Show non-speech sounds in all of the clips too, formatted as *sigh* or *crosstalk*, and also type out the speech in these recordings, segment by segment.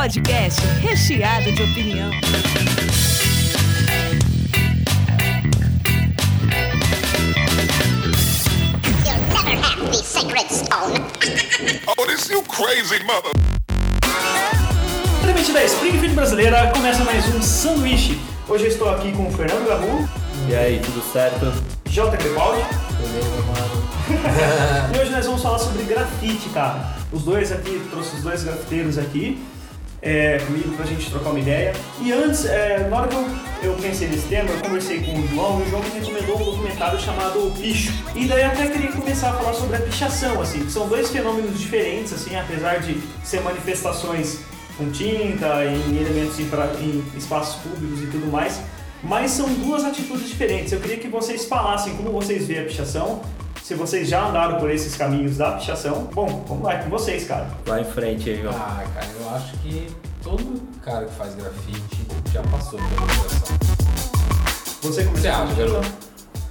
podcast recheado de opinião. You'll never have the sacred stone. Oh, this you crazy mother. Diretamente da Springfield brasileira, começa mais um sanduíche. Hoje eu estou aqui com o Fernando Gabu, E aí, tudo certo? J. Mano. *laughs* e hoje nós vamos falar sobre grafite, cara. Os dois aqui, trouxe os dois grafiteiros aqui é, comigo pra gente trocar uma ideia. E antes, é, na hora que eu, pensei nesse tema, eu conversei com o João e o João me recomendou um documentário chamado Picho. E daí eu até queria começar a falar sobre a pichação, assim, que são dois fenômenos diferentes, assim, apesar de ser manifestações com tinta, em elementos em, pra- em espaços públicos e tudo mais. Mas são duas atitudes diferentes. Eu queria que vocês falassem como vocês veem a pichação, se vocês já andaram por esses caminhos da pichação. Bom, vamos lá, é com vocês, cara. Vai em frente aí, João. Ah, cara, eu acho que todo cara que faz grafite já passou pela pichação. Você Você começou acha, com Garoto?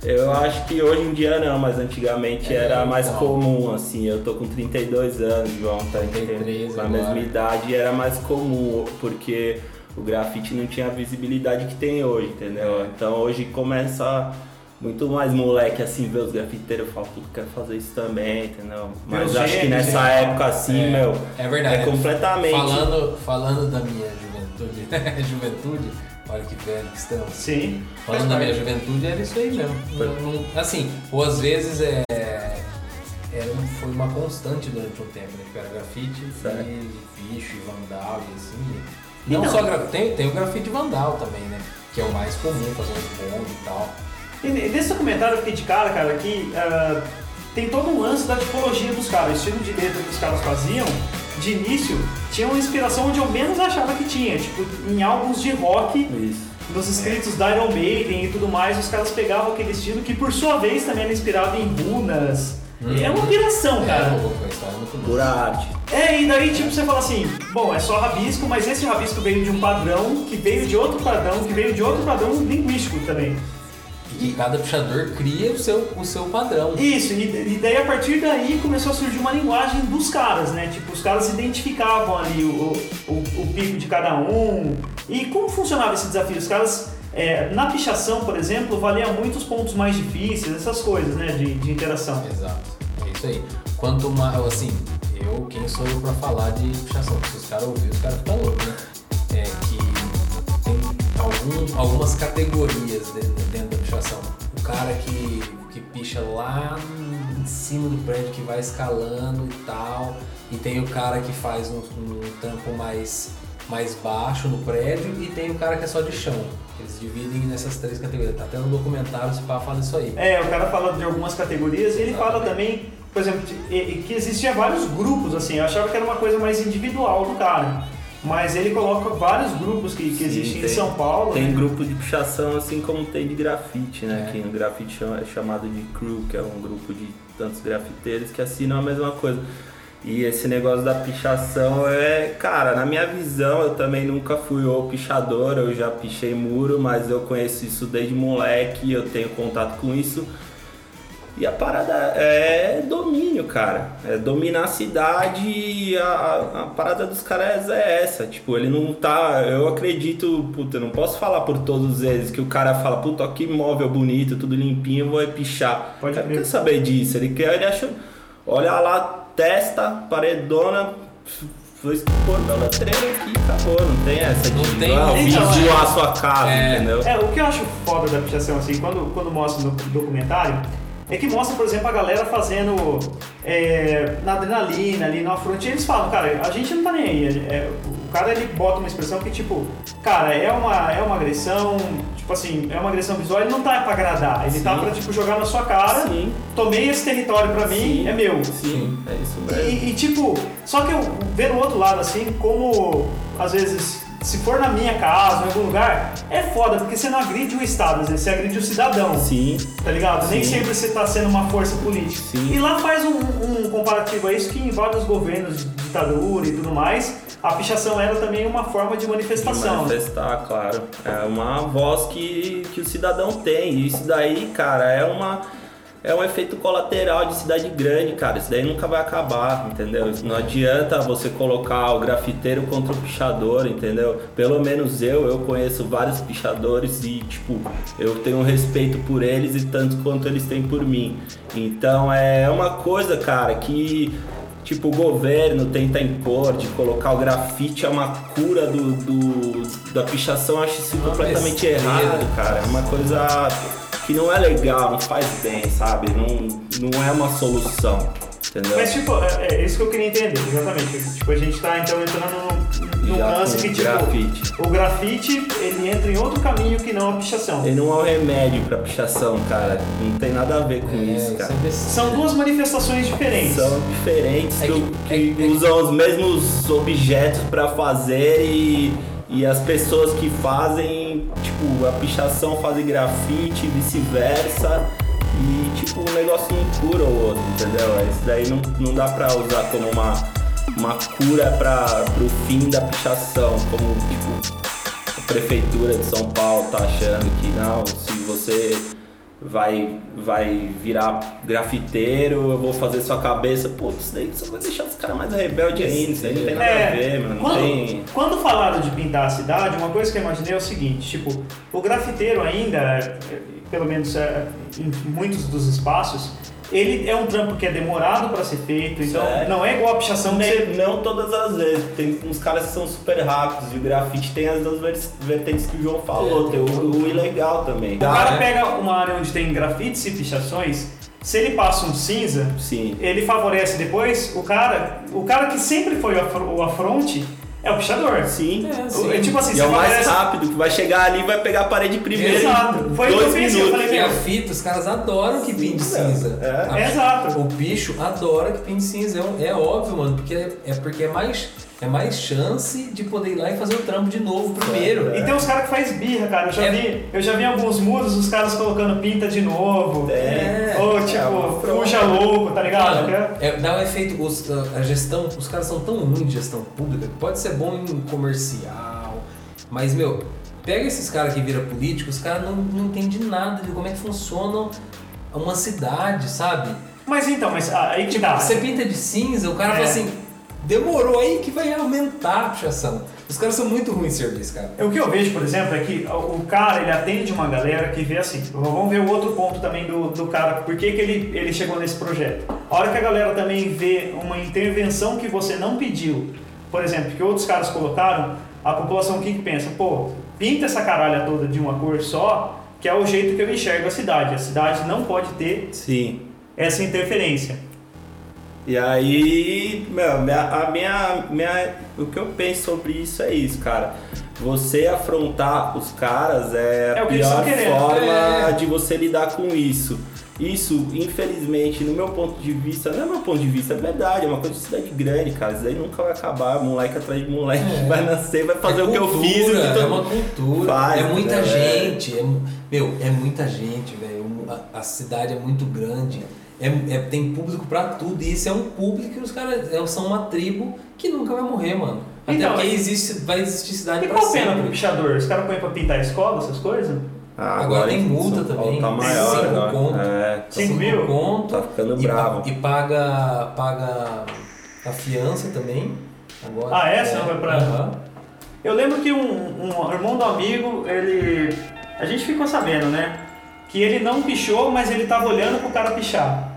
Eu acho que hoje em dia não, mas antigamente É, era mais então. comum, assim. Eu tô com 32 anos, João tá 33 na agora. mesma idade, era mais comum, porque o grafite não tinha a visibilidade que tem hoje, entendeu? É. Então hoje começa muito mais moleque assim ver os grafiteiros e fala, puta, quero fazer isso também, entendeu? Mas acho que nessa né? época assim, É, meu, é verdade. é completamente. Falando, falando da minha juventude, *laughs* juventude, olha que velho que estamos. Sim. Falando da minha juventude, era isso aí mesmo. Não- não- assim, ou às vezes é, era um- foi uma constante durante um tempo, né? Que era grafite Certo. e bicho e vandal e assim. E não Então- só grafite, tem, tem o grafite vandal também, né? Que é o mais comum, fazer um ponto e tal. E nesse documentário eu fiquei de cara, cara, que ah, tem todo um lance da tipologia dos caras, o estilo de letra que os caras faziam, de início, tinha uma inspiração onde eu menos achava que tinha, tipo, em álbuns de rock, Isso. nos escritos da Iron Maiden e tudo mais, os caras pegavam aquele estilo que por sua vez também era inspirado em runas. É uma piração, É, cara. é. Pura arte. É, e daí tipo você fala assim, bom, é só rabisco, mas esse rabisco veio de um padrão, que veio de outro padrão, que veio de outro padrão linguístico também. E cada pichador cria o seu, o seu padrão. Isso, e, daí a partir daí começou a surgir uma linguagem dos caras, né? Tipo, os caras identificavam ali o, o, o pico de cada um. E como funcionava esse desafio? Os caras, é, na pichação, por exemplo, valia muito os pontos mais difíceis, essas coisas, né? De, de interação. Exato, é isso aí. Quanto mais, assim, eu, quem sou eu pra falar de pichação? Se os caras ouvirem, os caras ficam loucos, né? É que tem algum, algumas categorias dentro, dentro pichação. O cara que, que picha lá em cima do prédio, que vai escalando e tal. E tem o cara que faz um, um tampo mais, mais baixo no prédio e tem o cara que é só de chão. Eles dividem nessas três categorias. Tá até no documentário se pá, fala isso aí. É, o cara fala de algumas categorias e ele fala Exatamente. também, por exemplo, que existia vários grupos, assim, eu achava que era uma coisa mais individual do cara. Mas ele coloca vários grupos que, que Sim, existem em tem- São Paulo. Tem né? grupo de pichação assim como tem de grafite, né? É. Que no grafite é chamado de crew, que é um grupo de tantos grafiteiros que assinam a mesma coisa. E esse negócio da pichação é, cara, na minha visão, eu também nunca fui o pichador, eu já pichei muro, mas eu conheço isso desde moleque, eu tenho contato com isso. E a parada é domínio, cara. É dominar a cidade e a, a- a parada dos caras é essa. Tipo, ele não tá. Eu acredito, puta, eu não posso falar por todos eles que o cara fala, puta, que móvel bonito, tudo limpinho, eu vou é pichar. Pode o cara não crer. quer saber disso. Ele quer, ele acha. Olha lá, testa, paredona. Foi pôr meu letreiro aqui, acabou. Não tem essa de Não tem ah, vim Então, é- zoar a sua casa, É. entendeu? É, o que eu acho foda da pichação, assim, quando, quando mostra no documentário, é que mostra, por exemplo, a galera fazendo é, na adrenalina ali na fronte. E eles falam, cara, a gente não tá nem aí. É, o cara ele bota uma expressão que, tipo, cara, é uma, é uma agressão, tipo assim, é uma agressão visual, ele não tá pra agradar, ele tá Sim. pra, tipo, jogar na sua cara. Sim. Tomei esse território pra mim, Sim. é meu. Sim, é isso mesmo. E, e, tipo, só que eu ver o outro lado assim, como às vezes, se for na minha casa, em algum lugar, é foda, porque você não agride o Estado, às vezes você agride o cidadão. Sim. Tá ligado? Nem Sim. sempre você tá sendo uma força política. Sim. E lá faz um, um comparativo a isso que em vários governos de ditadura e tudo mais, a pichação era também uma forma de De manifestação. né? manifestar, claro. É uma voz que, que o cidadão tem. E isso daí, cara, é uma. É um efeito colateral de cidade grande, cara. Isso daí nunca vai acabar, entendeu? Não adianta você colocar o grafiteiro contra o pichador, entendeu? Pelo menos eu, eu conheço vários pichadores e, tipo, eu tenho respeito por eles e tanto quanto eles têm por mim. Então é uma coisa, cara, que tipo o governo tenta impor de colocar o grafite é uma cura do, do- da pichação, acho isso completamente errado, cara. É uma coisa que não é legal, não faz bem, sabe? Não, não é uma solução, entendeu? Mas, tipo, é, é isso que eu queria entender, exatamente. Tipo, a gente tá então entrando num, num Já lance que, tipo, grafite. o grafite, ele entra em outro caminho que não a pichação. Ele não é um remédio pra pichação, cara. Não tem nada a ver com É, isso, cara. é besteira. São duas manifestações diferentes. São diferentes, É que- do- é é que- usam os mesmos objetos pra fazer e, e as pessoas que fazem, tipo, a pichação fazem grafite vice-versa. E, tipo, um negócio não cura o outro, entendeu? Isso daí não, não dá pra usar como uma, uma cura pra, pro fim da pichação, como, tipo, a prefeitura de São Paulo tá achando que não, se você vai, vai virar grafiteiro, eu vou fazer sua cabeça. Pô, isso daí só vai deixar os caras mais rebeldes ainda, isso daí não tem nada a ver, mano. Não quando, tem. quando falaram de pintar a cidade, uma coisa que eu imaginei é o seguinte, tipo, o grafiteiro ainda, é, pelo menos é, em muitos dos espaços, ele é um trampo que é demorado para ser feito, então Certo. não é igual a pichação que você... Não, todas as vezes, tem uns caras que são super rápidos e o grafite tem as duas ver- vertentes que o João falou, É, tem o, o ilegal também. O cara né? pega uma área onde tem grafites e pichações, se ele passa um cinza, Sim. ele favorece depois o cara, o cara que sempre foi o afronte é o pichador. Sim. É, O- sim. é tipo assim, E você é o mais favorece- rápido, que vai chegar ali e vai pegar a parede primeiro. Exato. Foi o que eu dois pensei, eu minutos. falei, E a fita, os caras adoram que pinte cinza. é. A- Exato. O bicho adora que pinte cinza. É, é óbvio, mano, porque é, é porque é mais, é mais chance de poder ir lá e fazer o trampo de novo primeiro. E tem uns caras que faz birra, cara. Eu já, É. vi, eu já vi alguns muros os caras colocando pinta de novo. É. Ou É, tipo, puxa louco, tá ligado? Mano, é, dá um efeito. os- a gestão, os caras são tão ruins de gestão pública que pode ser bom em comercial, mas meu, pega esses caras que viram político, os caras não, não entendem nada de como é que funciona uma cidade, sabe? Mas então, mas aí que dá. Você pinta de cinza, o cara É. fala assim, demorou aí que vai aumentar a pichação. Os caras são muito ruins de serviço, cara. O que eu vejo, por exemplo, é que o o cara ele atende uma galera que vê assim. Vamos ver o outro ponto também do, do cara, por que, que ele, ele chegou nesse projeto. A hora que a galera também vê uma intervenção que você não pediu, por exemplo, que outros caras colocaram, a população o que, que pensa? Pô, pinta essa caralha toda de uma cor só, que é o jeito que eu enxergo a cidade. A cidade não pode ter Sim. essa interferência. E aí, meu, minha- a minha, minha, o que eu penso sobre isso é isso, cara. Você afrontar os caras é É a pior forma É. de você lidar com isso. Isso, infelizmente, no meu ponto de vista, não é meu ponto de vista, é verdade, é uma coisa de cidade grande, cara. Isso daí nunca vai acabar, moleque atrás de moleque É. vai nascer, vai fazer É o que eu cultura, fiz. que todo É uma cultura, faz, é muita né? gente. É, meu, é muita gente, velho. A, a cidade é muito grande. É, é- tem público pra tudo. E isso é um público que os caras é- são uma tribo que nunca vai morrer, mano. Até Então, porque existe, vai existir cidade E qual a pena pro sempre. pichador? Os caras põem pra pintar a escola, essas coisas? Ah, Agora tem em multa também, Tá tem maior cinco agora. conto. É, Cinco Cinco mil? conto. Tá ficando e, bravo. E paga, paga a fiança também. Agora. Ah, é? Você não vai pra- Aham. Eu lembro que um, um irmão do amigo, ele. A gente ficou sabendo, né? Que ele não pichou, mas ele tava olhando pro cara pichar.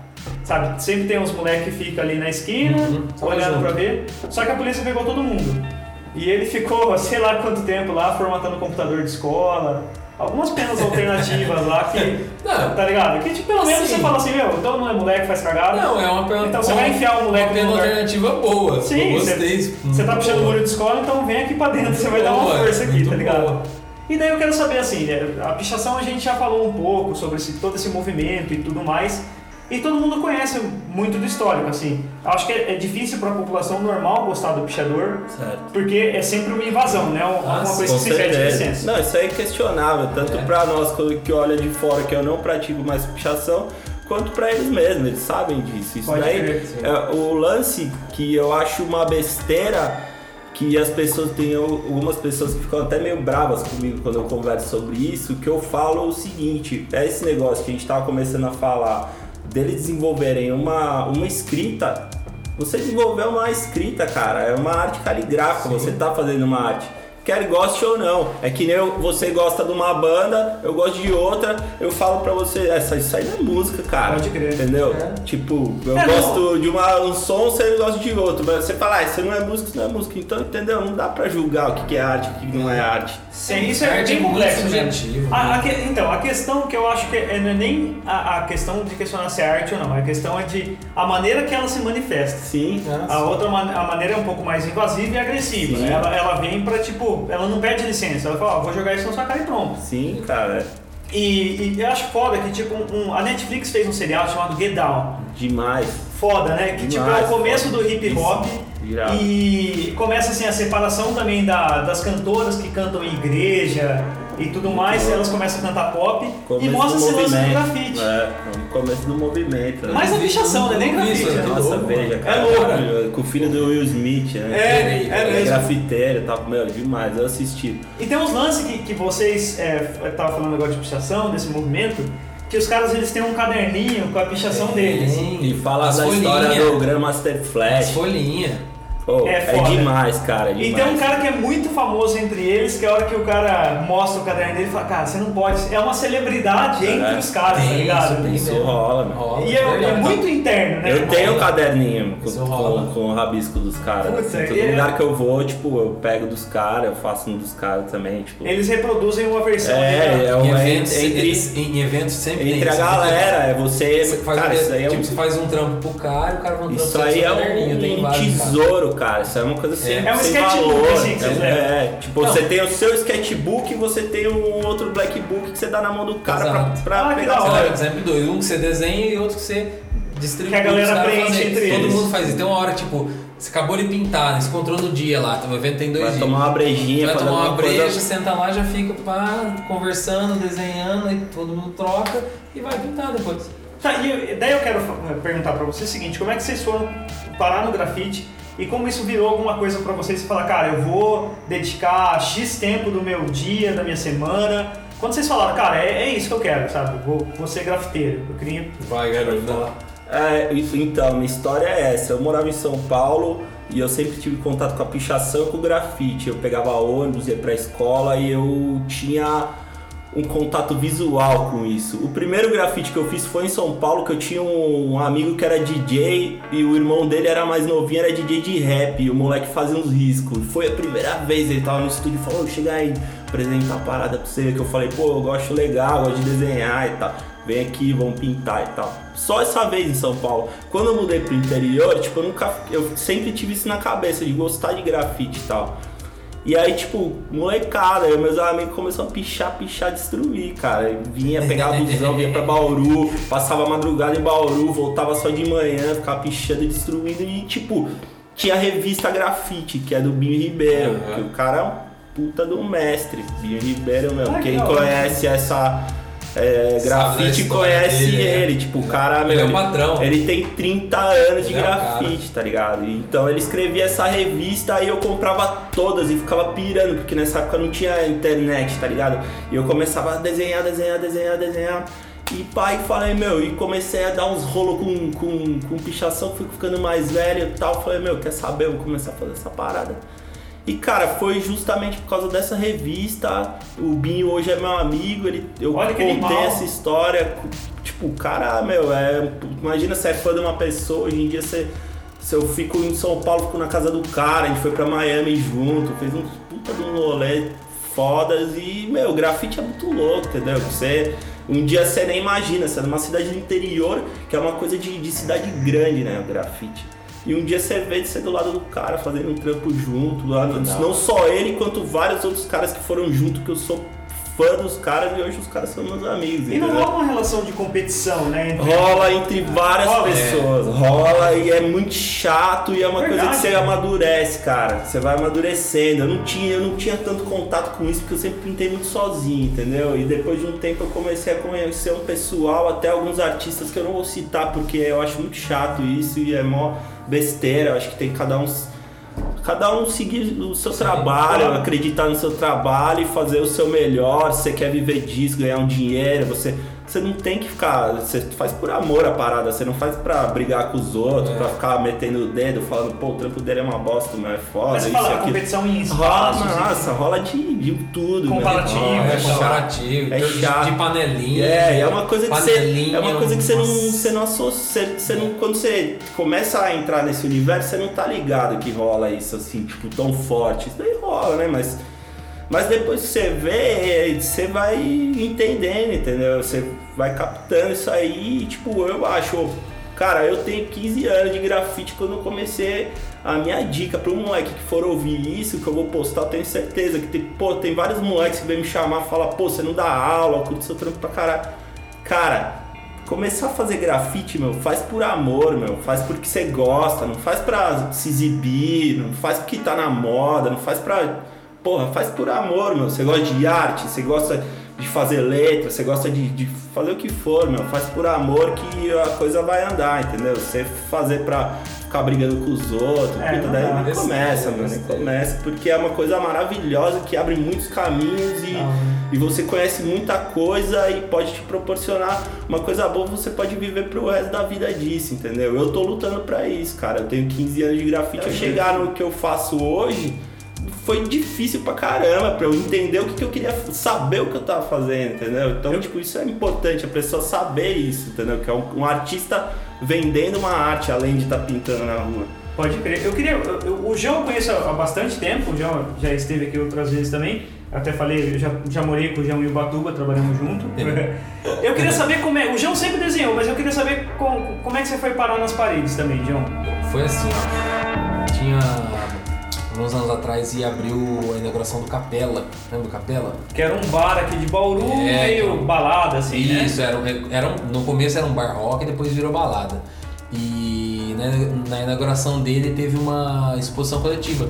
Sabe? Sempre tem uns moleques que ficam ali na esquina, Uhum, olhando pra ver. Só que a polícia pegou todo mundo. E ele ficou, *laughs* sei lá quanto tempo lá, formatando o computador de escola. Algumas penas alternativas lá que. *laughs* Não. Tá ligado? Que tipo, pelo menos Assim. você fala assim, meu, todo mundo é moleque, faz cagada. Não, é uma pergunta. Então você vai enfiar o moleque uma pena alternativa boa. Sim, você-. Você tá puxando o boa. muro de escola, então vem aqui pra dentro, você vai dar uma boa, força aqui, tá ligado? boa. E daí eu quero saber assim, né, a pichação a gente já falou um pouco sobre esse, todo esse movimento e tudo mais, e todo mundo conhece muito do histórico, assim. Acho que é, é difícil pra população normal gostar do pichador, Certo. porque é sempre uma invasão, né? Uma Ah, coisa que se pede licença. Não, isso é questionável, tanto É. pra nós que olha de fora que eu não pratico mais pichação, quanto pra eles mesmos, eles sabem disso. Isso Pode daí é o lance que eu acho uma besteira que as pessoas têm algumas pessoas que ficam até meio bravas comigo quando eu converso sobre isso, que eu falo o seguinte, é esse negócio que a gente tava começando a falar deles desenvolverem uma, uma escrita, você desenvolveu uma escrita, cara, é uma arte caligráfica, você tá fazendo uma arte. Quer goste ou não. É que nem eu- você gosta de uma banda, eu gosto de outra, eu falo pra você, essa, isso aí não é música, cara. Pode crer. Entendeu? É. Tipo, eu É, gosto de uma, um som, você gosta de outro. Mas você fala, ah, isso não é música, isso não é música. Então, entendeu? Não dá pra julgar o que que é arte e o que não é arte. Sim, isso é bem é muito complexo, né? A- né? a que- então, a questão que eu acho que é, não é nem a, a questão de questionar se é arte ou não, a questão é de a maneira que ela se manifesta. Sim. A outra a maneira é um pouco mais invasiva e agressiva. Sim. Ela, ela vem pra, tipo, ela não pede licença. Ela fala, ó, vou jogar isso na sua cara e pronto. Sim, cara. E, e eu acho foda que, tipo, um- a Netflix fez um serial chamado Get Down. Demais. Foda, né? Que, tipo, é Demais, o começo do hip hop. Isso, irado. E começa, assim, a separação também da- das cantoras que cantam em igreja e tudo mais. Elas começam a cantar pop. e Começo mostra do esse lance do grafite. É, no começo do movimento. Né? Mas a pichação, né? Nem Isso, grafite. é né? tudo Nossa, veja, mano. cara. É louco. Com o filho do Will Smith, né? É, é mesmo. grafiteiro e tal. Meu, demais. Eu assisti. E tem uns lances que, que vocês estavam falando agora de pichação, desse movimento, que os caras eles têm um caderninho com a pichação deles. Tem. E fala As da folhinhas. história do Grandmaster As Flash. Pô, É é, demais, cara. É E demais. tem um cara que é muito famoso entre eles, que é a hora que o cara mostra o caderno dele e fala, cara, você não pode. É uma celebridade É. entre os caras, tá Tem ligado? isso, tem Isso rola, meu. Rola, E é, é verdade. muito interno, né? Eu tenho um rola. caderninho com, com, com o rabisco dos caras. Puta, assim, todo e é- lugar que eu vou, tipo, eu pego dos caras, eu faço um dos caras também, tipo. Eles reproduzem uma versão É, é Em um eventos, entre, eles- em eventos sempre tem entre a isso. galera, é você. Você faz, cara, um, isso aí é tipo, um. você faz um trampo pro cara e o cara vai um trampo Isso aí é um, tesouro, cara. Isso é uma coisa sem, É. É um sem sketchbook, valor. assim, é, é, tipo, Não. você tem o seu sketchbook e você tem um outro black book que você dá na mão do cara pra, Exato. pra Ah, que pegar da Você hora. sempre dois, um que você desenha e outro que você distribui. Que a galera preenche fazem. entre Todo eles. mundo faz isso. Tem uma hora, tipo, você acabou de pintar, né? Você encontrou no dia lá, o evento tem dois Vai dias. tomar uma brejinha, Vai tomar uma breja, coisa. senta lá, já fica pá, conversando, desenhando, e todo mundo troca e vai pintar depois. Tá, e daí eu quero perguntar pra vocês o seguinte, como é que vocês foram parar no grafite e como isso virou alguma coisa pra vocês e falar, cara, eu vou dedicar X tempo do meu dia, da minha semana. Quando vocês falaram, cara, é, é isso que eu quero, sabe? Vou, vou ser grafiteiro. Eu queria. Vai, garoto. É, então, minha história é essa. Eu morava em São Paulo e eu sempre tive contato com a pichação e com o grafite. Eu pegava ônibus, ia pra escola e eu tinha um contato visual com isso. O primeiro grafite que eu fiz foi em São Paulo, que eu tinha um amigo que era DJ e o irmão dele era mais novinho, era DJ de rap, o moleque fazia uns riscos. Foi a primeira vez, ele tava no estúdio e falou, chega aí, apresentar a parada pra você, que eu falei, pô, eu gosto legal, gosto de desenhar e tal. Vem aqui, vamos pintar e tal. Só essa vez em São Paulo. Quando eu mudei pro interior, tipo, eu nunca. Eu sempre tive isso na cabeça, de gostar de grafite e tal. E aí, tipo, molecada, e meus amigos começaram a pichar, pichar, destruir, cara. Eu vinha, pegava busão, vinha pra Bauru, passava a madrugada em Bauru, voltava só de manhã, ficava pichando e destruindo. E, tipo, tinha a revista Grafite, que é do Binho Ribeiro, Uhum. que o cara é um puta do mestre. Binho Ribeiro, meu. Ah, que Quem conhece essa. É, grafite conhece dele, é. ele, tipo, o cara, Ele meu, é o patrão. ele tem 30 anos de é grafite, tá ligado? Então ele escrevia essa revista e eu comprava todas e ficava pirando, porque nessa época não tinha internet, tá ligado? E eu começava a desenhar, desenhar, desenhar, desenhar. E pai, falei, meu, e comecei a dar uns rolos com, com, com pichação, fui ficando mais velho e tal. Falei, meu, quer saber? Eu vou começar a fazer essa parada. E cara, foi justamente por causa dessa revista. O Binho hoje é meu amigo, ele, eu Olha que contei essa história. Tipo, cara, meu, é. Imagina você é fã de uma pessoa, hoje em dia você. Se eu fico em São Paulo, fico na casa do cara, a gente foi pra Miami junto, fez uns puta de um rolê fodas e, meu, o grafite é muito louco, entendeu? Você. Um dia você nem imagina, você é numa cidade do interior, que é uma coisa de, de cidade grande, né? O grafite. E um dia você vê você do lado do cara fazendo um trampo junto, lá, não, não só ele, quanto vários outros caras que foram junto, que eu sou fã dos caras e hoje os caras são meus amigos. E não rola uma relação de competição, né? entre- Rola entre várias Rola, pessoas, rola e é muito chato e é uma coisa Verdade. que você amadurece, cara. Você vai amadurecendo. Eu não tinha, eu não tinha tanto contato com isso porque eu sempre pintei muito sozinho, entendeu? E depois de um tempo eu comecei a conhecer um pessoal, até alguns artistas que eu não vou citar porque eu acho muito chato isso e é mó besteira. Eu acho que tem cada um cada um seguir o seu trabalho, acreditar no seu trabalho e fazer o seu melhor. Se você quer viver disso, ganhar um dinheiro, você você não tem que ficar. Você faz por amor a parada, você não faz pra brigar com os outros, É. pra ficar metendo o dedo, falando, pô, o trampo dele é uma bosta, mas é foda, Mas você isso fala, aquilo. competição em Rola, nossa, rola de, de tudo. meu. Comparativo, É, é chato. comparativo, É de- chato. de panelinha. É, é uma coisa que você. É uma coisa que você não, você não associa. Você, você não, quando você começa a entrar nesse universo, você não tá ligado que rola isso assim, tipo, tão forte. Isso daí rola, né? Mas. Mas depois que você vê, você vai entendendo, entendeu? Você vai captando isso aí e, tipo, eu acho. Cara, eu tenho 15 anos de grafite quando eu comecei a minha dica pro moleque que for ouvir isso, que eu vou postar, eu tenho certeza que tem, pô, tem vários moleques que vêm me chamar e falar, pô, você não dá aula, eu curto seu trampo pra caralho. Cara, começar a fazer grafite, meu, faz por amor, meu, faz porque você gosta, não faz pra se exibir, não faz porque tá na moda, não faz pra. Porra, faz por amor, meu. Você gosta de arte, você gosta de fazer letra, você gosta de, de fazer o que for, meu. Faz por amor que a coisa vai andar, entendeu? Você fazer pra ficar brigando com os outros, É, puta, não daí nem começa, meu, nem começa, porque é uma coisa maravilhosa que abre muitos caminhos e, e você conhece muita coisa e pode te proporcionar uma coisa boa, você pode viver pro resto da vida disso, entendeu? Eu tô lutando pra isso, cara. Eu tenho 15 anos de grafite, eu chegar no que eu faço hoje foi difícil pra caramba pra eu entender o que, que eu queria saber o que eu tava fazendo, entendeu? Então, tipo, isso é importante, a pessoa saber isso, entendeu? Que é um, um artista vendendo uma arte além de estar pintando na rua. Pode crer. Eu queria. eu- eu- o João eu conheço há bastante tempo, o João já esteve aqui outras vezes também. Até falei, eu já, já morei com o João em Ubatuba, trabalhamos junto. *laughs* Eu queria saber como é. O João sempre desenhou, mas eu queria saber como, como é que você foi parar nas paredes também, João. Foi assim, ó. Tinha. Uns anos atrás ia abrir o- a inauguração do Capela. Lembra do Capela? Que era um bar aqui de Bauru, É, meio balada, assim, né? Isso, era, um- era um- no começo era um bar rock e depois virou balada. E na, na inauguração dele teve uma exposição coletiva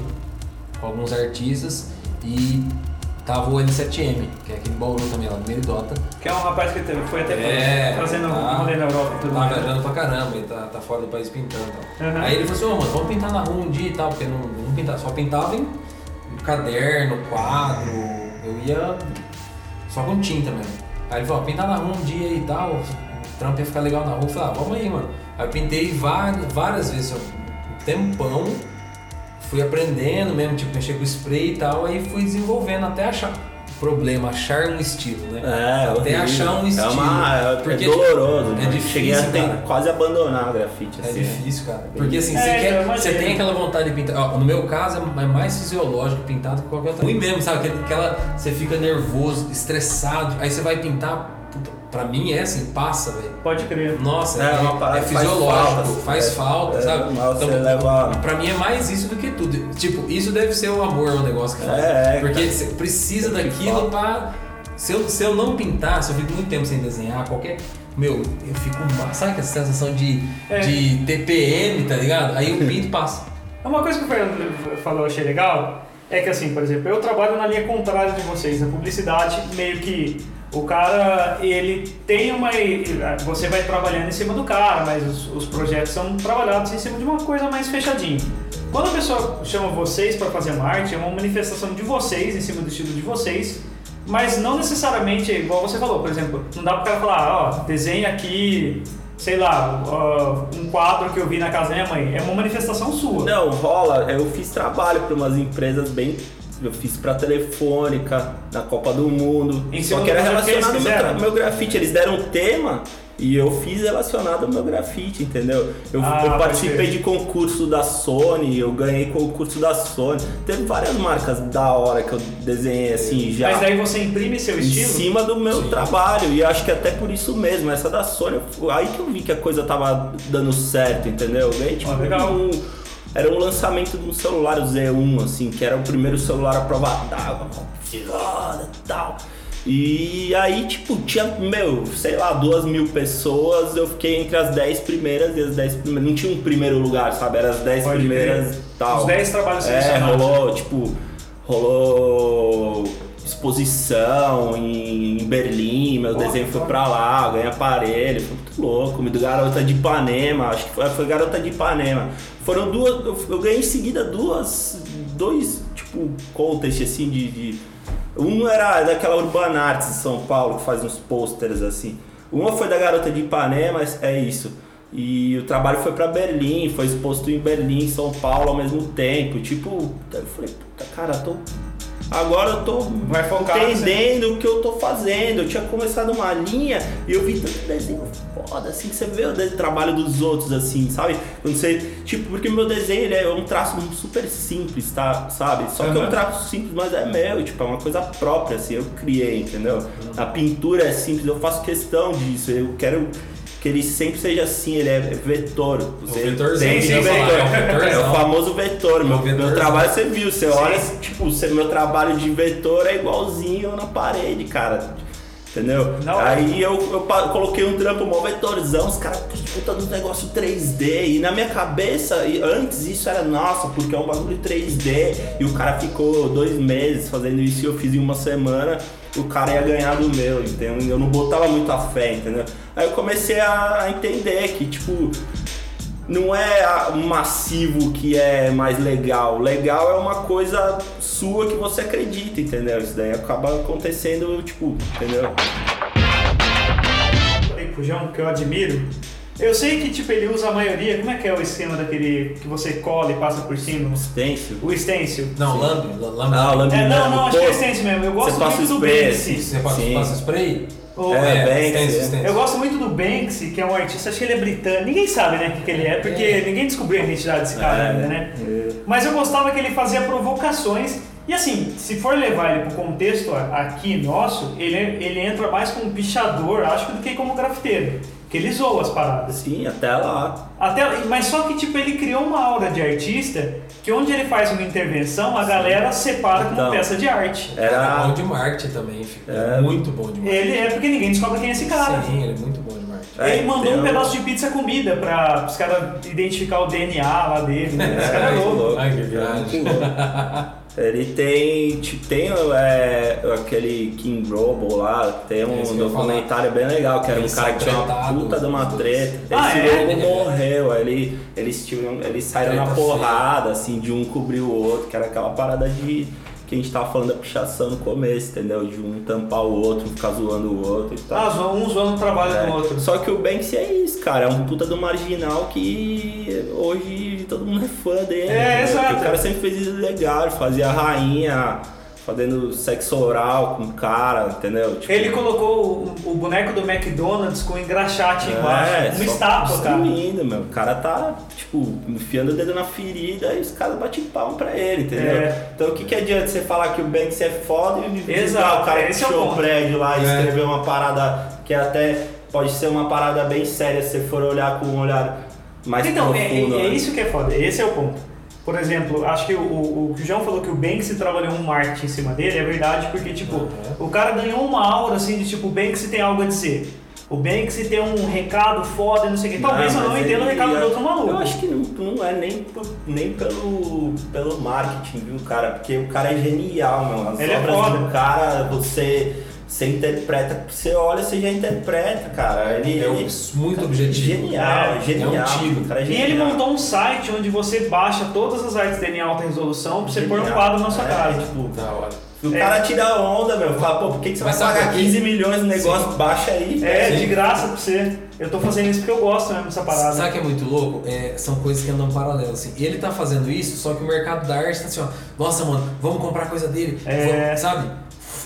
com alguns artistas e tava o N7M, que é aqui em Bauru também, lá no Meridota. Que é um rapaz que foi até É, fazendo um tá. rolê na Europa e tudo Tá mais. viajando pra caramba, ele tá, tá fora do país pintando e tal. Uhum. Aí ele falou assim, ô mano, vamos pintar na rua um dia e tal, porque não, não pintava, só pintava em caderno, quadro, eu ia só com tinta mesmo. Aí ele falou, ó, pintar na rua um dia e tal, o trampo ia ficar legal na rua. Eu falei, ah, vamos aí, mano. Aí eu pintei várias, várias vezes, um tempão, fui aprendendo mesmo, tipo, mexer com spray e tal, aí fui desenvolvendo até achar. Problema, achar um estilo, né? É, até horrível. achar um estilo. É, uma, é, Porque é doloroso. É mano. difícil, Cheguei a ter- quase abandonar o grafite, É assim. difícil, cara. Porque assim, É, você, quer, você tem aquela vontade de pintar. Ó, no meu caso é mais fisiológico pintar do que qualquer outro. Ruim mesmo, sabe? Aquela. Você fica nervoso, estressado, aí você vai pintar. Pra mim é assim, passa, velho. Pode crer. Nossa, É, é, uma parada é que faz fisiológico, falta, faz é, falta, é, sabe? mas você leva- Pra mim é mais isso do que tudo. Tipo, isso deve ser o amor, o negócio que faz. É, é, Porque você precisa É daquilo pra. Se eu, se eu não pintar, se eu fico muito tempo sem desenhar, qualquer. Meu, eu fico. Sabe aquela sensação de, É. de TPM, tá ligado? Aí o pinto passa. Uma coisa que o Fernando falou eu achei legal é que assim, por exemplo, eu trabalho na linha contrária de vocês, na publicidade, meio que o cara, ele tem uma. Você vai trabalhando em cima do cara, mas os, os projetos são trabalhados em cima de uma coisa mais fechadinha. Quando a pessoa chama vocês para fazer arte, é uma manifestação de vocês, em cima do estilo de vocês, mas não necessariamente, igual você falou, por exemplo, não dá pro cara falar, ó, desenha aqui, sei lá, um quadro que eu vi na casa da minha mãe. É uma manifestação sua. Não, rola. Eu fiz trabalho para umas empresas bem. Eu fiz pra Telefônica, na Copa do Mundo. Em Só que era relacionado ao meu, grafite. Eles deram um tema e eu fiz relacionado ao meu grafite, entendeu? Eu, Ah, eu participei de concurso da Sony, eu ganhei concurso da Sony. Teve várias marcas da hora que eu desenhei assim já. Mas daí você imprime seu Em estilo? cima do meu trabalho, e acho que até por isso mesmo, essa da Sony, aí que eu vi que a coisa tava dando certo, entendeu? Eu ganhei, tipo, Ah, um, era um lançamento de um celular o Z1, assim, que era o primeiro celular à prova d'água, foda e tal. E aí, tipo, tinha, meu, sei lá, duas mil pessoas, eu fiquei entre as 10 primeiras e as 10 primeiras. Não tinha um primeiro lugar, sabe? Era as 10 Pode primeiras e tal. Os 10 trabalhos É, rolou, tipo, rolou exposição em, Berlim, meu desenho foi pra lá, ganhei aparelho, foi muito louco, me do Garota de Ipanema, acho que foi, foi Garota de Ipanema. Foram duas, eu, eu ganhei em seguida duas, dois, tipo, contest assim de, de- Um era daquela Urban Arts de São Paulo, que faz uns posters assim. Uma foi da Garota de Ipanema, é isso. E o trabalho foi pra Berlim, foi exposto em Berlim, São Paulo ao mesmo tempo. Tipo, eu falei, puta, cara, tô. Agora eu tô Vai focar, entendendo o que eu tô fazendo. Eu tinha começado uma linha e eu vi tanto desenho foda, assim, que você vê o trabalho dos outros, assim, sabe? Quando você. Tipo, porque meu desenho ele é um traço super simples, tá? Sabe? Só que é um traço simples, mas é meu, tipo, é uma coisa própria, assim, eu criei, entendeu? A pintura é simples, eu faço questão disso, eu quero que ele sempre seja assim, ele é vetor. Você vetorzão, tem sim, sim, vetor. é um vetorzão. É o famoso vetor. Meu, É meu vetorzão. trabalho você viu, você olha, tipo, meu trabalho de vetor é igualzinho na parede, cara. Entendeu? Não, Aí eu, eu coloquei um trampo mó vetorzão, os caras puta do negócio 3D. E na minha cabeça, e antes isso era nossa, porque é um bagulho 3D. E o cara ficou dois meses fazendo isso e eu fiz em uma semana. O cara ia ganhar do meu, entendeu? Eu não botava muita fé, entendeu? Aí eu comecei a entender que, tipo, não é um massivo que é mais legal. Legal é uma coisa sua que você acredita, entendeu? Isso daí acaba acontecendo, tipo, entendeu? João que eu admiro. Eu sei que tipo ele usa a maioria. Como é que é o esquema daquele que você cola e passa por cima? Stencil. O stencil. Não, lambe, lambe. Ah, o lambe É, não, não, acho que é stencil mesmo. Eu gosto muito do spray, Banksy. Você passa, passa spray? O- É, Banksy, stencil, é. stencil. Eu gosto muito do Banksy, que é um artista, acho que ele é britânico. Ninguém sabe, né, o que, que ele é, porque É. ninguém descobriu a identidade desse cara É. ainda, né? É. Mas eu gostava que ele fazia provocações. E assim, se for levar ele pro contexto aqui nosso, ele, ele entra mais como pichador, acho, do que como grafiteiro. Que ele zoa as paradas. Sim, até lá. Até, mas só que tipo, ele criou uma aura de artista que onde ele faz uma intervenção, a galera separa como Então. peça de arte. É Era. bom de marketing também, filho. É. Muito bom de marketing. Ele é porque ninguém descobre quem é esse cara. Sim, ele é muito bom de marketing. É, Ele mandou um pedaço de pizza comida pra os caras identificar o DNA lá dele. Né? *laughs* Esse cara é louco. Ai, que viagem. *laughs* Ele tem, tipo, tem é, aquele King Robo lá, tem um documentário bem legal, que era um cara que tinha uma puta de uma treta. Ah, Esse é? lobo morreu, ele, eles, tinham, eles saíram na porrada, assim, de um cobrir o outro, que era aquela parada de que a gente tava falando da pichação no começo, entendeu? De um tampar o outro, ficar zoando o outro e tal. Ah, um zoando o trabalho É, do outro. Só que o Banksy é isso, cara. É um puta do marginal que hoje todo mundo é fã dele. É, entendeu? exato. Porque O cara sempre fez isso legal, fazia a rainha fazendo sexo oral com o cara, entendeu? Tipo, Ele colocou o, o boneco do McDonald's com engraxate embaixo. é, Uma só estátua, cara. destruindo, meu. O cara tá, tipo, enfiando o dedo na ferida e os caras batem palma pra ele, entendeu? É. Então o que, que adianta você falar que o Banksy é foda e Exato, o cara que é o pichou o ponto. prédio lá e É. escreveu uma parada que até pode ser uma parada bem séria se você for olhar com um olhar mais Então, é, profundo. é- é né? isso que é foda, esse é o ponto. Por exemplo, acho que o, o, o João falou que o Banksy trabalhou um marketing em cima dele, é verdade, porque tipo, Uhum. o cara ganhou uma aura assim de tipo, o Banksy tem algo a dizer. O Banksy tem um recado foda, não sei o que. Talvez eu não entenda o recado do outro maluco. Eu acho que não, não é nem, nem pelo, pelo marketing, viu, cara? Porque o cara é genial, meu. As Ele é foda. do cara, você, você interpreta, você olha, você já interpreta, cara. Ele, É um- ele- muito objetivo. Genial, É, genial. é um cara é E genial. ele montou um site onde você baixa todas as artes dele em alta resolução pra você pôr um Genial. quadro na sua É, casa. tipo, Da hora. o É. cara tira onda, meu. Fala, pô, por que, que você vai Mas sabe pagar aqui- 15 milhões no negócio? Sim. Baixa aí. É, velho. de graça pra você. Eu tô fazendo isso porque eu gosto mesmo dessa parada. Sabe o que é muito louco? É, são coisas que andam paralelo, assim. Ele tá fazendo isso, só que o mercado da arte tá assim, ó. Nossa, mano, vamos comprar coisa dele. É. Vamos", sabe?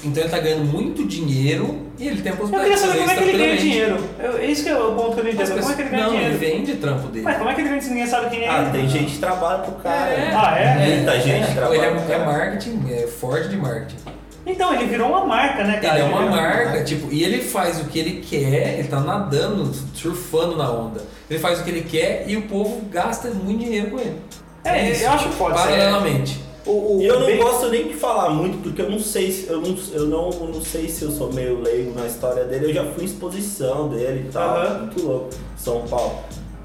Então ele tá ganhando muito dinheiro e ele tem a Eu possibilidade queria de saber fazer como é que ele ganha isso dinheiro. Eu, esse que é o ponto que eu não entendo. Como é que ele ganha Não, dinheiro? ele vende trampo dele. Mas como é que ele vende se ninguém sabe quem é Ah, ele? tem gente que trabalha pro cara. É. Ah, é? Muita gente trabalha Ele é, pro é marketing, é forte de marketing. Então, ele virou uma marca, né, cara? Ele é uma virou- marca, tipo, e ele faz o que ele quer, ele tá nadando, surfando na onda. Ele faz o que ele quer e o povo gasta muito dinheiro com ele. É, eu acho foda. Paralelamente. O, o, eu não Ben- gosto nem de falar muito, porque eu não sei se eu não, eu não, não sei se eu sou meio leigo na história dele. Eu já fui em exposição dele e tal, Aham. muito louco, São Paulo.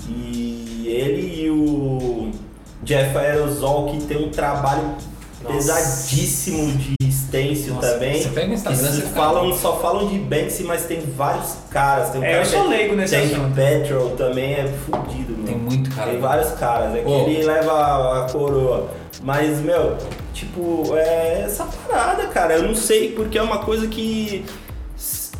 E ele e o Jeff Aerosol, que tem um trabalho Nossa. pesadíssimo de stencil Nossa, também. você pega Instagram, você falam, só falam de Banksy, mas tem vários caras. Tem um É, cara eu sou leigo nesse Tank assunto. Petrol também é fudido, mano. Tem muito cara. Tem vários caras, é que Ô. ele leva a coroa. Mas, meu, tipo, é essa parada, cara. Eu não sei porque é uma coisa que.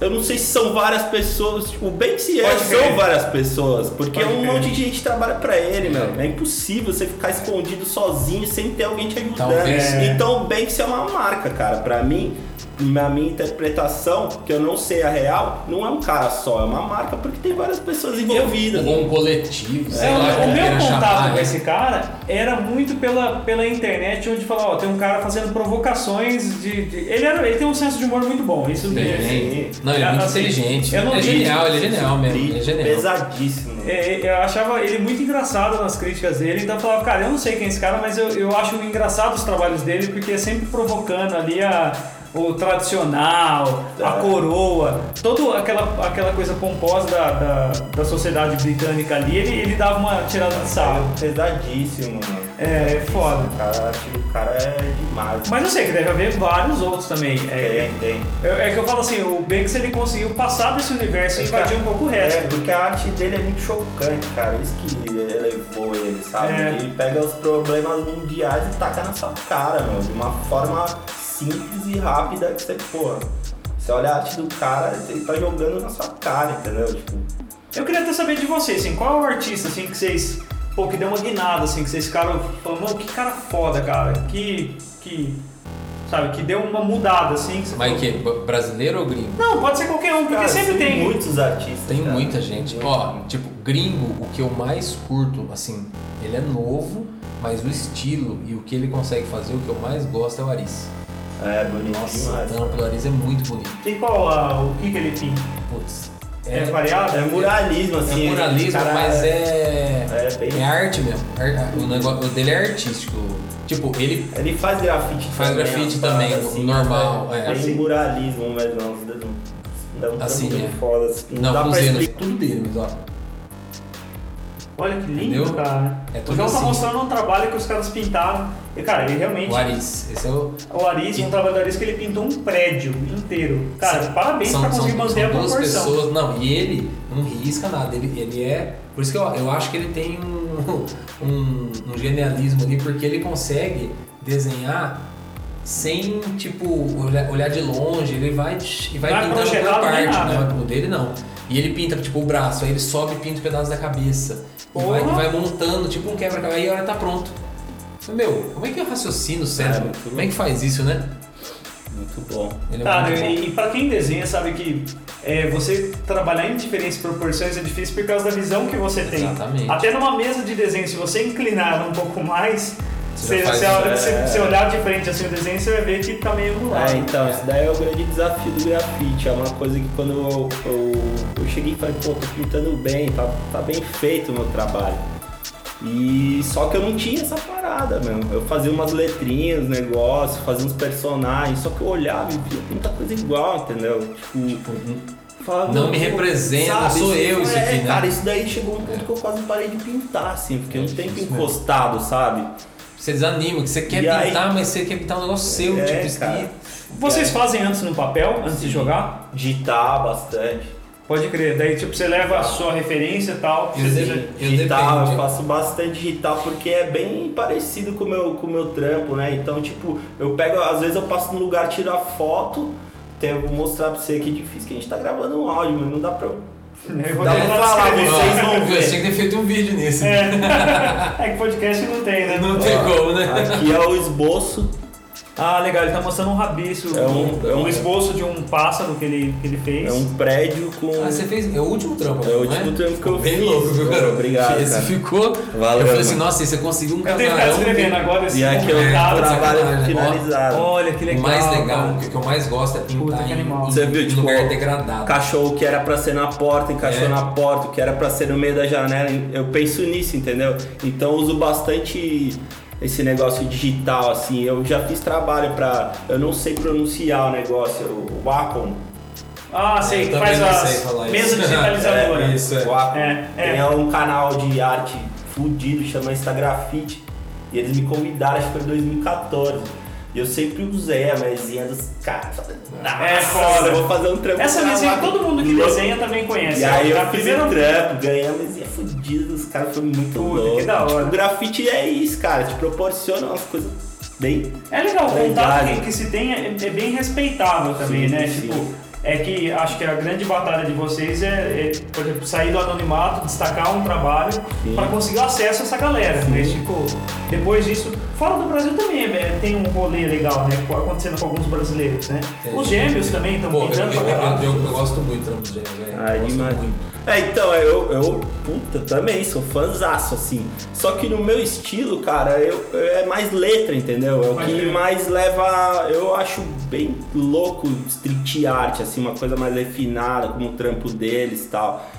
Eu não sei se são várias pessoas. Tipo, o Banksy é, Pode são crer. várias pessoas. Porque Pode um crer. monte de gente trabalha pra ele, meu. É impossível você ficar escondido sozinho sem ter alguém te ajudando. Talvez. Então o Banksy é uma marca, cara. Pra mim, na minha interpretação, que eu não sei a real, não é um cara só, é uma marca porque tem várias pessoas envolvidas. Ou um coletivo, sei É, lá o meu contato chamar. com né? esse cara era muito pela, pela internet, onde falava, ó, tem um cara fazendo provocações de. de- ele, era, ele tem um senso de humor muito bom, isso me. Tem. Não, ele é muito Assim, inteligente. eu não é genial, ele é genial mesmo. Ele é genial. Pesadíssimo. É, eu achava ele muito engraçado nas críticas dele, então eu falava, cara, eu não sei quem é esse cara, mas eu, eu acho engraçado os trabalhos dele, porque é sempre provocando ali a, o tradicional, a É. coroa, toda aquela, aquela coisa pomposa da, da, da sociedade britânica ali, ele, ele dava uma tirada de sarro. Pesadíssimo, mano. É, é foda. O cara, acho que o cara é demais. Mas eu sei que deve haver vários outros também. É, Tem, tem. é, é que eu falo assim, o Banks ele conseguiu passar desse universo e invadir um pouco o É, resto. porque a arte dele é muito chocante, cara. Isso que elevou ele, sabe? É. Ele pega os problemas mundiais e taca na sua cara, meu. De uma forma simples e rápida que você, pô. Você olha a arte do cara, ele tá jogando na sua cara, entendeu? Tipo, Eu queria até saber de vocês, assim, qual é o artista assim que vocês, pô, que deu uma guinada assim, que vocês ficaram falando, "Mano, que cara foda, cara, que que sabe, que deu uma mudada assim, que Mas falou- que? Brasileiro ou gringo? Não, pode ser qualquer um, porque cara, sempre tem. muitos artistas. Tem cara. muita gente. Muito. Ó, tipo, gringo, o que eu mais curto, assim, ele é novo, mas o estilo e o que ele consegue fazer, o que eu mais gosto é o Aris. É, bonito Nossa, demais. então pelo Aris é muito bonito. Tem qual a- o que que ele pinta? Putz. É, variado? É muralismo, É assim. muralismo, esse cara mas é. é bem- É arte mesmo. O negócio o dele é artístico. Tipo, ele Ele faz grafite Faz também, grafite umas também, o normal, é. Tem Assim. muralismo, mas não, não dá um Assim, é. foda. assim, Não, dá com pra tudo dele, mas ó. Olha que lindo, Entendeu? cara. É o tudo João tá assim. mostrando um trabalho que os caras pintaram. E, cara, ele realmente. O Aris. Esse é o. O Aris, um trabalho do Aris que ele pintou um prédio inteiro. Cara, parabéns pra conseguir manter a duas proporção. pessoas. Não, e ele não risca nada. Ele, ele é. Por isso que eu, eu acho que ele tem um, *laughs* um, um genialismo ali, porque ele consegue desenhar sem, tipo, olhar, olhar de longe. Ele vai e vai é pintando nem parte. Não, o dele não. E ele pinta, tipo, o braço, aí ele sobe e pinta um pedaço da cabeça. E vai, vai montando, tipo um quebra-cabeça, aí a hora tá pronto. Meu, como é que é o raciocínio, o cérebro? muito como é que faz isso, né? Muito bom. Ele é Tá, muito bom. e, e pra quem desenha, sabe que é, você trabalhar em diferentes proporções é difícil por causa da visão que você tem. Exatamente. Até numa mesa de desenho, se você inclinar um pouco mais, Você você, é. você olhar de frente assim o desenho, você vai ver que tá meio angulado. É, então, esse daí é o grande desafio do grafite. É uma coisa que quando eu, eu, eu cheguei e falei, pô, tô pintando bem, tá, tá bem feito o meu trabalho. E só que eu não tinha essa parada, meu. Eu fazia umas letrinhas, negócio, fazia uns personagens, só que eu olhava e via muita coisa igual, entendeu? Tipo, falava, Não me representa, sou eu isso é, aqui, né? Cara, isso daí chegou um ponto que eu quase parei de pintar, assim, porque eu É difícil mesmo. encostado, sabe? Você desanima, que você quer E aí- pintar, mas você quer pintar um negócio seu, É, tipo, isso cara. aqui. Vocês fazem antes no papel, antes de jogar? Digitar bastante. Pode crer. Daí, tipo, você leva a sua referência e tal. Eu Eu digital, dependo. eu faço bastante digital porque é bem parecido com o meu, com o meu trampo, né? Então, tipo, eu pego, às vezes eu passo no lugar, tiro a foto, tenho, vou mostrar pra você que é difícil que a gente tá gravando um áudio, mas não dá pra. Eu vou Dá pra falar, vocês vão ver. Você tinha que ter feito um vídeo nisso. *laughs* É que podcast não tem, né? Não tem como, né? Aqui é o esboço. Ah, legal, ele tá mostrando um rabiço, É um- um, é um- esboço de um pássaro que ele, que ele fez. É um prédio com. Ah, você fez. É o último trampo, É o não último trampo que eu Bem fiz. louco, viu, cara? obrigado, Esse cara. ficou. Valeu, eu falei assim, nossa, e você conseguiu um Eu tenho que ficar escrevendo agora esse E aqui é o trabalho finalizado. Olha que O legal. mais legal, cara. o que o eu mais gosto é Puta, pintar que em, animal. Você viu, tipo, lugar degradado. Cachorro que era pra ser na porta, encaixou É. na porta, o que era pra ser no meio da janela. Eu penso nisso, entendeu? Então eu uso bastante esse negócio digital, assim. Eu já fiz trabalho pra. Eu não sei pronunciar o negócio, o Wacom. Ah, sei, que faz as isso. mesa digitalizadora. *laughs* É, isso, é. Wacom. É, é. Tem um canal de arte fudido, chama Instagrafite. E eles me convidaram, acho que foi em 2014. E eu sempre usei a mesinha dos caras. É foda. Vou fazer um trampo Essa mesinha todo mundo que desenha também conhece. E aí É eu fiz primeira um trampo, ganhei a mesinha fudida dos caras, foi muito Puta, louco. que da hora. O grafite é isso, cara, te proporciona umas coisas bem... É legal, o contato que, que se tem é, é bem respeitável também, Sim, né? sim. Tipo, é que acho que a grande batalha de vocês é, é, por exemplo, sair do anonimato, destacar um trabalho para conseguir acesso a essa galera. Né? Tipo, depois disso, fora do Brasil também é, tem um rolê legal, né? Acontecendo com alguns brasileiros, né? É, Os gêmeos também estão pintando eu, pra eu, caralho. eu- eu gosto muito do trampo dos gêmeos, velho. Ai, demais. muito. É, então, eu, eu, puta, também sou fãzaço, assim. Só que no meu estilo, cara, eu, eu- é mais letra, entendeu? É o que mais leva. Eu acho bem louco street art, assim, uma coisa mais refinada, como o trampo deles e tal.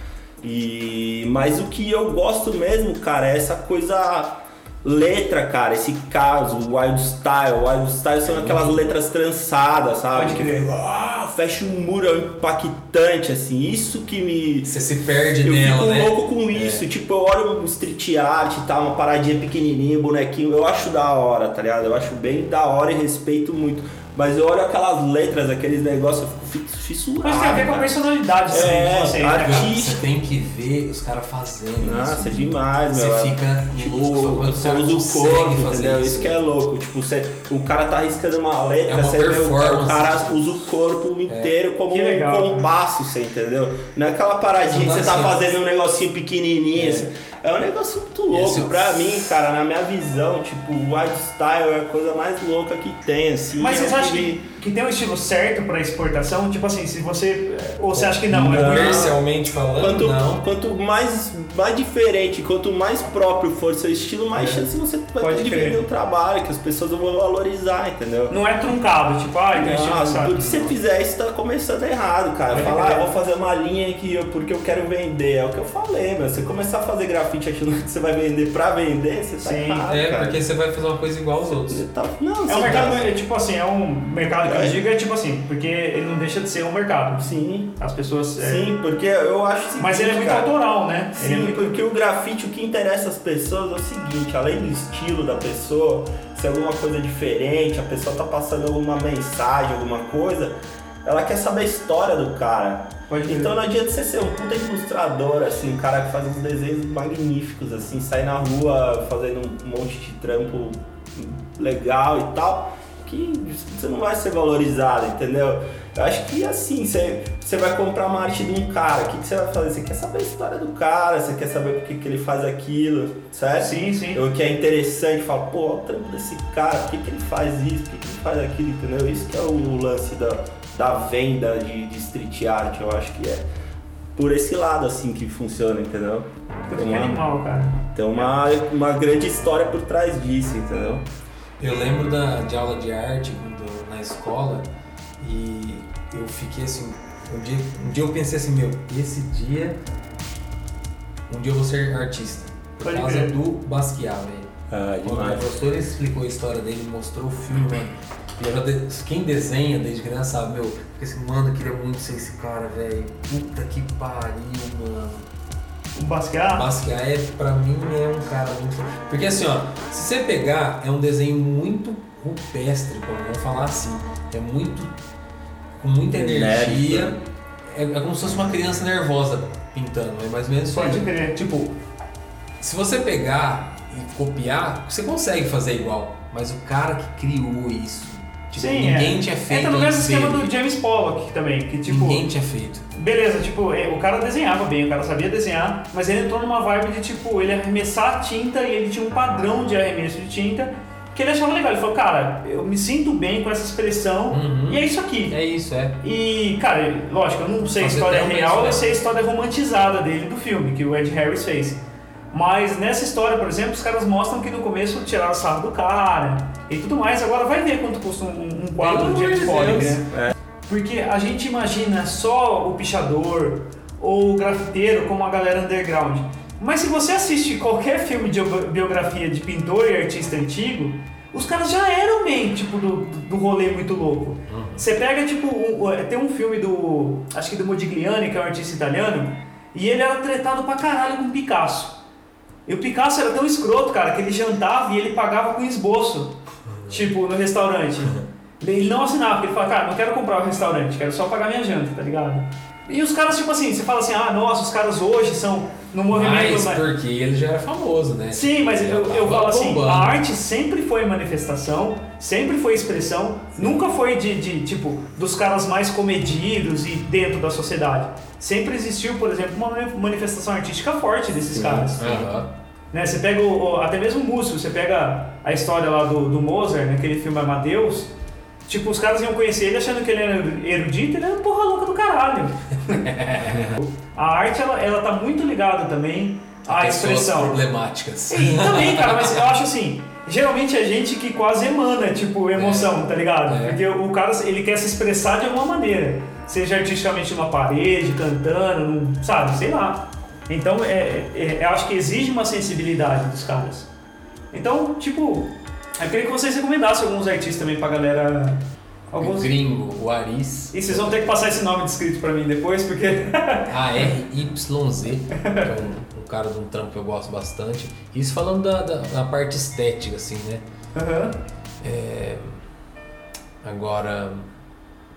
E, mas o que eu gosto mesmo, cara, é essa coisa letra, cara, esse caso, wild style. Wild style são aquelas letras trançadas, sabe? Pode crer. Ah, fecha um muro é impactante, assim. Isso que me. Você se perde Eu nela, fico né? louco com isso, tipo, eu olho um street art e tal, uma paradinha pequenininha, bonequinho, eu acho da hora, tá ligado? Eu acho bem da hora e respeito muito. Mas eu olho aquelas letras, aqueles negócios, eu fico fi- fissurado. Mas tem a ver com a personalidade, assim, É, né? Cara, você tem que ver os caras fazendo Nossa, isso. é demais, Você meu. fica Tipo, você cara usa o corpo, entendeu? isso. Isso que é louco. Tipo, você, o cara tá arriscando uma letra, É uma você vê o, performance. o cara usa o corpo inteiro como Que legal, um compasso, você entendeu? Não é aquela paradinha que você tá Assim, fazendo um negocinho pequenininho, É. assim. É um negócio muito louco. Esse- Pra mim, cara, na minha visão, tipo, o wild style é a coisa mais louca que tem, assim. Mas é vocês acham que- que, tem um estilo certo pra exportação? Tipo assim, se você. Ou você acha que não? É Não. Comercialmente falando, Quanto, não. quanto mais, mais diferente, quanto mais próprio for seu estilo, mais chance você vai Pode ter de crer. vender o trabalho, que as pessoas vão valorizar, entendeu? Não é truncado, tipo, ah, tem um estilo Nossa, sabe? tudo que você fizer isso tá começando errado, cara. Pode Falar, ah, vou fazer uma linha aqui eu- porque eu quero vender. É o que eu falei, meu. Você começar a fazer grafite achando que você vai vender pra vender, você tá Sim. errado, É, cara. porque você vai fazer uma coisa igual aos outros. Você tá- Não, É um mercado, tá- é, tipo assim, é um mercado que eu É. digo, é tipo assim, porque ele não deixa de ser um mercado. Sim, As pessoas. é- sim, porque eu acho seguinte, Mas ele é muito cara. autoral, né? Ele é Sim, muito- porque o grafite, o que interessa as pessoas é o seguinte, além do estilo da pessoa, se é alguma coisa diferente, a pessoa tá passando alguma mensagem, alguma coisa, ela quer saber a história do cara. Pode então não adianta você ser um puta ilustrador, assim, um cara que faz uns desenhos magníficos, assim, sair na rua fazendo um monte de trampo legal e tal, que você não vai ser valorizado, entendeu? Eu acho que assim, você, você vai comprar uma arte de um cara, o que, que você vai fazer? Você quer saber a história do cara, você quer saber por que, que ele faz aquilo, certo? Sim, sim. O que é interessante, fala, pô, olha o trampo desse cara, por que, que ele faz isso, por que, que ele faz aquilo, entendeu? Isso que é o lance da, da venda de, de street art, eu acho que é por esse lado assim que funciona, entendeu? Tem que uma, animal, cara. tem uma, uma grande história por trás disso, entendeu? Eu lembro da, de aula de arte quando- na escola e eu fiquei assim. Um dia, um dia eu pensei assim, meu, esse dia. Um dia eu vou ser artista. Por Pode causa crer. do Basquiat, velho. Ah, Quando o demais. professor explicou a história dele, mostrou o filme, mano. E eu já de- Quem desenha desde criança sabe, meu, porque assim, mano, eu queria muito ser esse cara, velho. Puta que pariu, mano. O Basquiat. Basquiat é, pra mim é um cara muito. Porque assim, ó, se você pegar, é um desenho muito rupestre, vamos falar assim. É muito. com muita energia. né? É, é como se fosse uma criança nervosa pintando, é mais ou menos isso. Pode aí. crer. Tipo, se você pegar e copiar, você consegue fazer igual. Mas o cara que criou isso, tipo, Sim, ninguém é. tinha feito. Entra no mesmo esquema do James Pollock também, que tipo. Ninguém tinha feito. Beleza, tipo, é, o cara desenhava bem, o cara sabia desenhar, mas ele entrou numa vibe de tipo, ele arremessar a tinta e ele tinha um padrão de arremesso de tinta que ele achava legal. Ele falou, cara, eu me sinto bem com essa expressão Uhum. e é isso aqui. É isso, é. E, cara, lógico, eu não sei a história real, né? eu sei a história romantizada dele do filme, que o Ed Harris fez. Mas nessa história, por exemplo, os caras mostram que no começo tiraram sarro do cara e tudo mais. Agora vai ver quanto custa um, um quadro James de Deus. né? Porque a gente imagina só o pichador ou o grafiteiro como a galera underground. Mas se você assiste qualquer filme de biografia de pintor e artista antigo, os caras já eram meio, tipo, do, do rolê muito louco. Você pega, tipo, um- tem um filme do, acho que do Modigliani, que é um artista italiano, e ele era tretado pra caralho com Picasso. E o Picasso era tão escroto, cara, que ele jantava e ele pagava com esboço, tipo, no restaurante. Ele não assinava, porque ele falava, cara, não quero comprar o restaurante, quero só pagar minha janta, tá ligado? E os caras, tipo assim, você fala assim, ah, nossa, os caras hoje são no movimento Mas mais- porque ele já era famoso, né? Sim, mas eu, eu tava falo assim, a arte sempre foi manifestação, sempre foi expressão, nunca foi de, de, tipo, dos caras mais comedidos e dentro da sociedade. Sempre existiu, por exemplo, uma manifestação artística forte desses caras. Aham. Né, você pega o, até mesmo o músico, você pega a história lá do, do Mozart, naquele filme Amadeus, tipo, os caras iam conhecer ele achando que ele era erudito, ele era porra louca do caralho. *laughs* a arte, ela, ela tá muito ligada também à Pessoas expressão. problemáticas. Sim, também, cara, mas eu acho assim, geralmente é gente que quase emana, tipo, emoção, tá ligado? É. Porque o cara, ele quer se expressar de alguma maneira. Seja artisticamente numa parede, cantando, sabe, sei lá. Então, é, é- eu acho que exige uma sensibilidade dos caras. Então, tipo, eu queria que vocês recomendassem alguns artistas também pra galera. O Alguns... gringo, o Aris, E vocês vão ter que passar esse nome descrito pra mim depois, porque. *laughs* A-R-Y-Z, que é um, um cara de um trampo que eu gosto bastante. Isso falando da, da, da parte estética, assim, né? Aham. É, agora,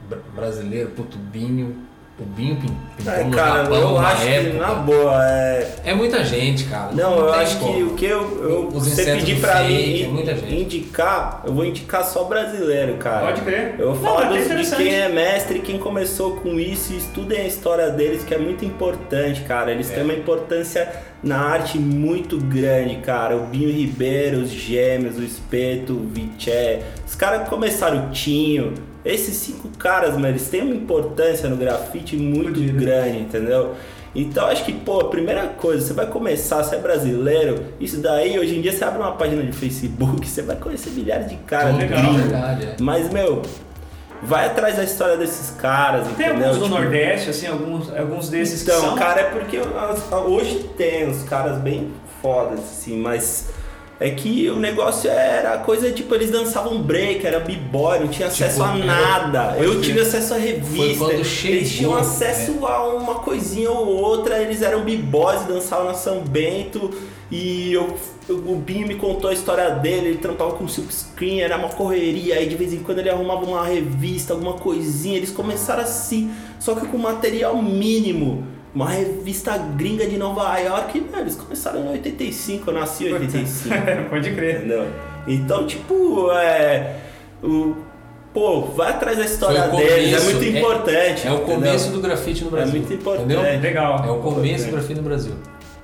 bra- brasileiro, puto, Binho. O Binho pin- pintou É, no cara, Japão eu uma acho que, época. na boa, é. É muita gente, cara. Não, eu tem acho que como. o que eu, eu Os você pedir pra fake, mim é muita gente. indicar, eu vou indicar só brasileiro, cara. Pode crer. Eu vou Não, falar é dos- de quem é mestre, quem começou com isso, e estudem a história deles, que é muito importante, cara. Eles É. têm uma importância na arte muito grande, cara. O Binho Ribeiro, os Gêmeos, o Espeto, o Viché. Os caras começaram o Tinho. Esses cinco caras, mano, eles têm uma importância no grafite muito Fudido. grande, entendeu? Então acho que, pô, a primeira coisa, você vai começar, você é brasileiro, isso daí, hoje em dia você abre uma página de Facebook, você vai conhecer milhares de caras Legal. gringos. Verdade, é. Mas, meu, vai atrás da história desses caras, Tem entendeu? alguns do Tipo, Nordeste, assim, alguns, alguns desses que Então, são. cara, é porque hoje tem os caras bem fodas, assim, mas é que o negócio era coisa tipo, eles dançavam break, era b-boy, não tinha acesso a era- nada. Eu tive acesso a revista. eles tinham acesso a uma coisinha ou outra, eles eram b-boys dançavam na São Bento. E eu, eu- o Binho me contou a história dele, ele trampava com silk screen, era uma correria, aí de vez em quando ele arrumava uma revista, alguma coisinha, eles começaram assim, só que com material mínimo. Uma revista gringa de Nova York, né, eles começaram em 85, eu nasci em 85. *laughs* Pode crer. Entendeu? Então, tipo, é. O, pô, vai atrás da história deles, é muito é- importante. É o começo entendeu? do grafite no É Brasil. muito importante. Entendeu? Legal. É o começo do grafite no Brasil.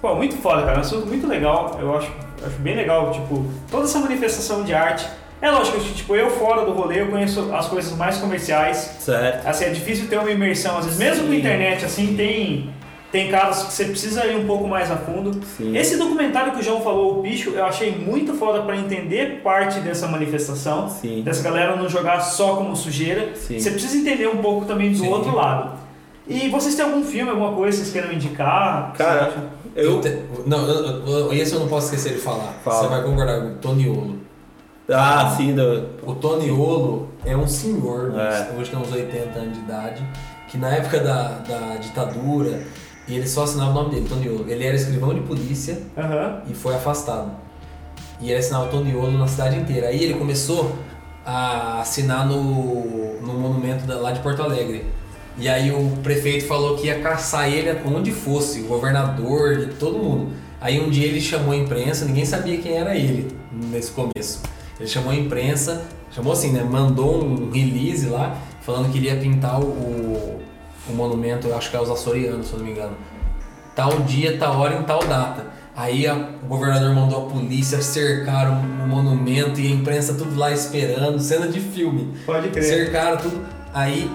Pô, muito foda, cara. É um assunto muito legal. Eu acho, acho bem legal, tipo, toda essa manifestação de arte. É lógico que, tipo, eu fora do rolê, eu conheço as coisas mais comerciais. Certo. Assim, é difícil ter uma imersão. Às vezes, mesmo com a internet, assim, tem, tem casos que você precisa ir um pouco mais a fundo. Sim. Esse documentário que o João falou, o bicho, eu achei muito foda pra entender parte dessa manifestação. Sim. Dessa galera não jogar só como sujeira. Sim. Você precisa entender um pouco também do Sim. outro lado. E vocês têm algum filme, alguma coisa que vocês queiram indicar? Cara, eu. te- Não, eu- eu- esse eu não posso esquecer de falar. Fala. Você vai concordar com o Toniolo. Ah, sim, do. O Toniolo é um senhor, É. hoje tem uns 80 anos de idade, que na época da, da ditadura, e ele só assinava o nome dele, Toniolo. Ele era escrivão de polícia Aham. e foi afastado. E ele assinava Toniolo na cidade inteira. Aí ele começou a assinar no, no monumento da- lá de Porto Alegre. E aí o prefeito falou que ia caçar ele onde fosse, o governador, de todo mundo. Aí um dia ele chamou a imprensa, ninguém sabia quem era ele nesse começo. Ele chamou a imprensa, chamou assim, né? Mandou um release lá, falando que iria pintar o, o monumento, acho que é os açorianos, se eu não me engano tal dia, tal hora, em tal data. Aí a- o governador mandou a polícia cercar o, o monumento e a imprensa tudo lá esperando, cena de filme. Pode crer. Cercaram tudo. Aí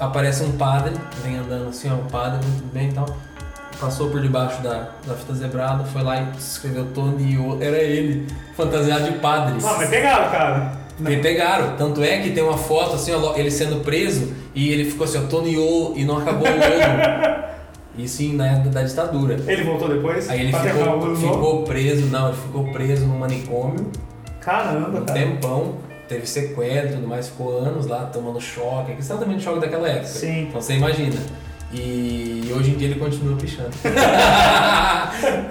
aparece um padre, vem andando assim, ó, um padre, muito bem e tal. Passou por debaixo da, da fita zebrada, foi lá e escreveu Tony O. Era ele, fantasiado de padre. Ah, mas pegaram, cara. Me pegaram. Tanto é que tem uma foto assim, ó, ele sendo preso e ele ficou assim, ó, Tony O e não acabou o olho. Isso em- na época da ditadura. Ele voltou depois? Aí ele ficou, ano ficou preso, não, ele ficou preso no manicômio Caramba, um cara. tempão, teve sequela e tudo mais, ficou anos lá tomando choque, também de choque daquela época. Sim. Então você imagina. E hoje em dia ele continua pichando. *laughs*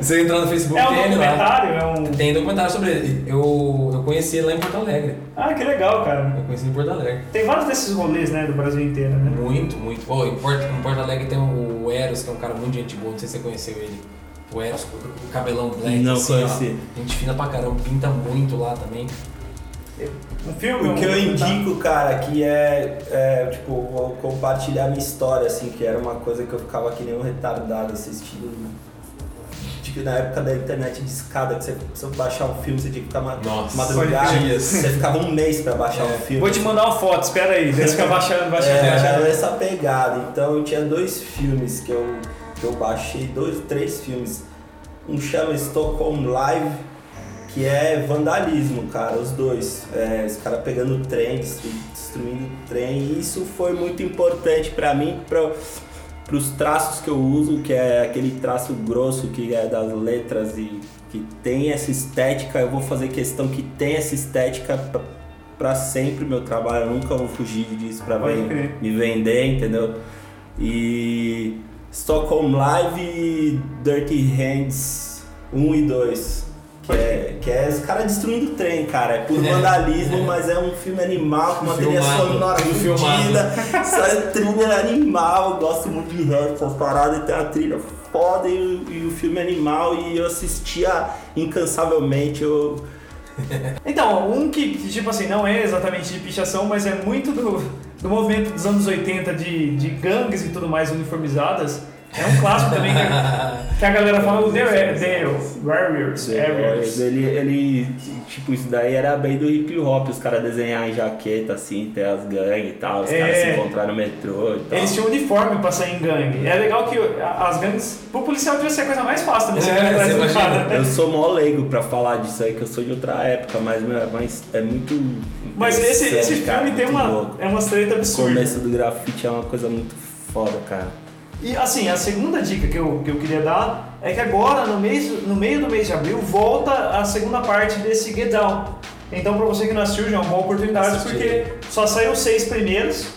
você entrar no Facebook É um tem lá. documentário? É um... Tem documentário sobre ele. Eu, eu conheci ele lá em Porto Alegre. Ah, que legal, cara. Eu conheci ele em Porto Alegre. Tem vários desses rolês, né, do Brasil inteiro, né? Muito, muito. Pô, em, Porto, em Porto Alegre tem o Eros, que é um cara muito gente boa, não sei se você conheceu ele. O Eros, o cabelão black, Não assim, conheci. ó. Gente fina pra caramba, pinta muito lá também. Um filme? O que eu indico, cara, que é, é, tipo, vou compartilhar minha história, assim, que era uma coisa que eu ficava que nem um retardado assistindo. Tipo, na época da internet de escada, que você precisa baixar um filme, você tinha que ficar ma Nossa, madrugada, dias. você ficava um mês pra baixar um filme. Vou te mandar uma foto, espera aí. Deixa eu ficar baixando, baixando, É, baixando. era essa pegada. Então eu tinha dois filmes que eu, que eu baixei, dois, três filmes. Um chama Stockholm Live, que é vandalismo, cara, os dois. É, os caras pegando o trem, destru- destruindo o trem. E isso foi muito importante pra mim, pra, pros traços que eu uso, que é aquele traço grosso que é das letras e que tem essa estética. Eu vou fazer questão que tem essa estética pra, pra sempre meu trabalho. Eu nunca vou fugir disso ven- crer. me vender, entendeu? E Stockholm Live Dirty Hands 1 e 2. Que é, que é os caras destruindo o trem, cara. É por vandalismo, mas é um filme animal, com uma trilha sonora fodida. Trilha é animal, eu gosto muito de rap, essas paradas, e tem uma trilha foda e, e o filme é animal e eu assistia incansavelmente. Eu, *laughs* Então, um que, que, tipo assim, não é exatamente de pichação, mas é muito do, do movimento dos anos 80 de, de gangues e tudo mais uniformizadas. É um clássico também que, *laughs* que a galera fala o The, The Warriors. Warriors. Ele, ele, tipo, isso daí era bem do hip hop, os caras desenhar em jaqueta, assim, ter as gangues e tal, os É. caras se encontrar no metrô e tal. Eles tinham uniforme pra sair em gangue. É legal que as gangues. Pro policial devia ser a coisa mais fácil também. Você É, você do imagina. cara. Eu sou mó leigo pra falar disso aí, que eu sou de outra época, mas, meu, é mais- é muito. Mas esse, esse interessante, cara, filme tem uma, louco. é uma treta O absurda. começo do grafite é uma coisa muito foda, cara. E assim, a segunda dica que eu, que eu queria dar é que agora, no, mês, no meio do mês de abril, volta a segunda parte desse Get Down. Então, pra você que não assistiu, já é uma boa oportunidade, porque só saiu seis primeiros.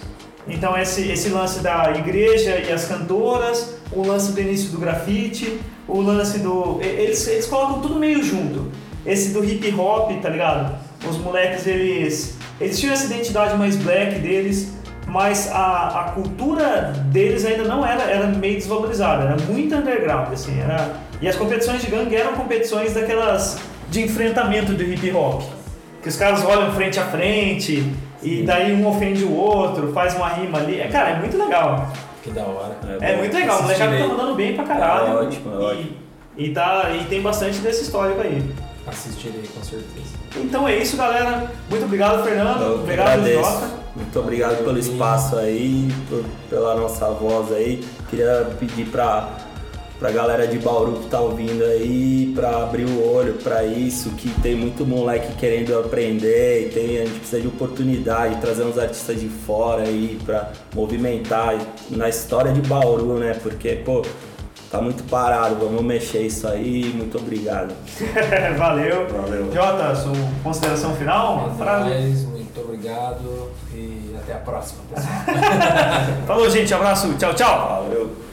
Então, esse, esse lance da igreja e as cantoras, o lance do início do grafite, o lance do. Eles, eles colocam tudo meio junto. Esse do hip hop, tá ligado? Os moleques, eles. Eles tinham essa identidade mais black deles, mas a, a cultura deles ainda não era, era meio desvalorizada, era muito underground, assim, era... E as competições de gangue eram competições daquelas de enfrentamento do hip hop, que os caras olham frente a frente, e daí um ofende o outro, faz uma rima ali, é, cara, é muito legal, Que da hora. é bom. muito legal, o molecada tá mandando bem pra caralho, É ótimo, é e, ótimo. E, tá, e tem bastante desse histórico aí. Assistirei com certeza. Então é isso, galera. Muito obrigado, Fernando. Eu obrigado. Jota. Muito obrigado pelo espaço aí, pela nossa voz aí. Queria pedir pra, pra galera de Bauru que tá ouvindo aí, pra abrir o olho pra isso, que tem muito moleque querendo aprender, e tem, a gente precisa de oportunidade, trazer uns artistas de fora aí pra movimentar na história de Bauru, né? Porque, pô, tá muito parado, vamos mexer isso aí. Muito obrigado. *laughs* Valeu. Valeu. Jota, sua consideração final? Uma frase? Muito obrigado e até a próxima, pessoal. *laughs* Falou, gente. Abraço. Tchau, tchau. Valeu.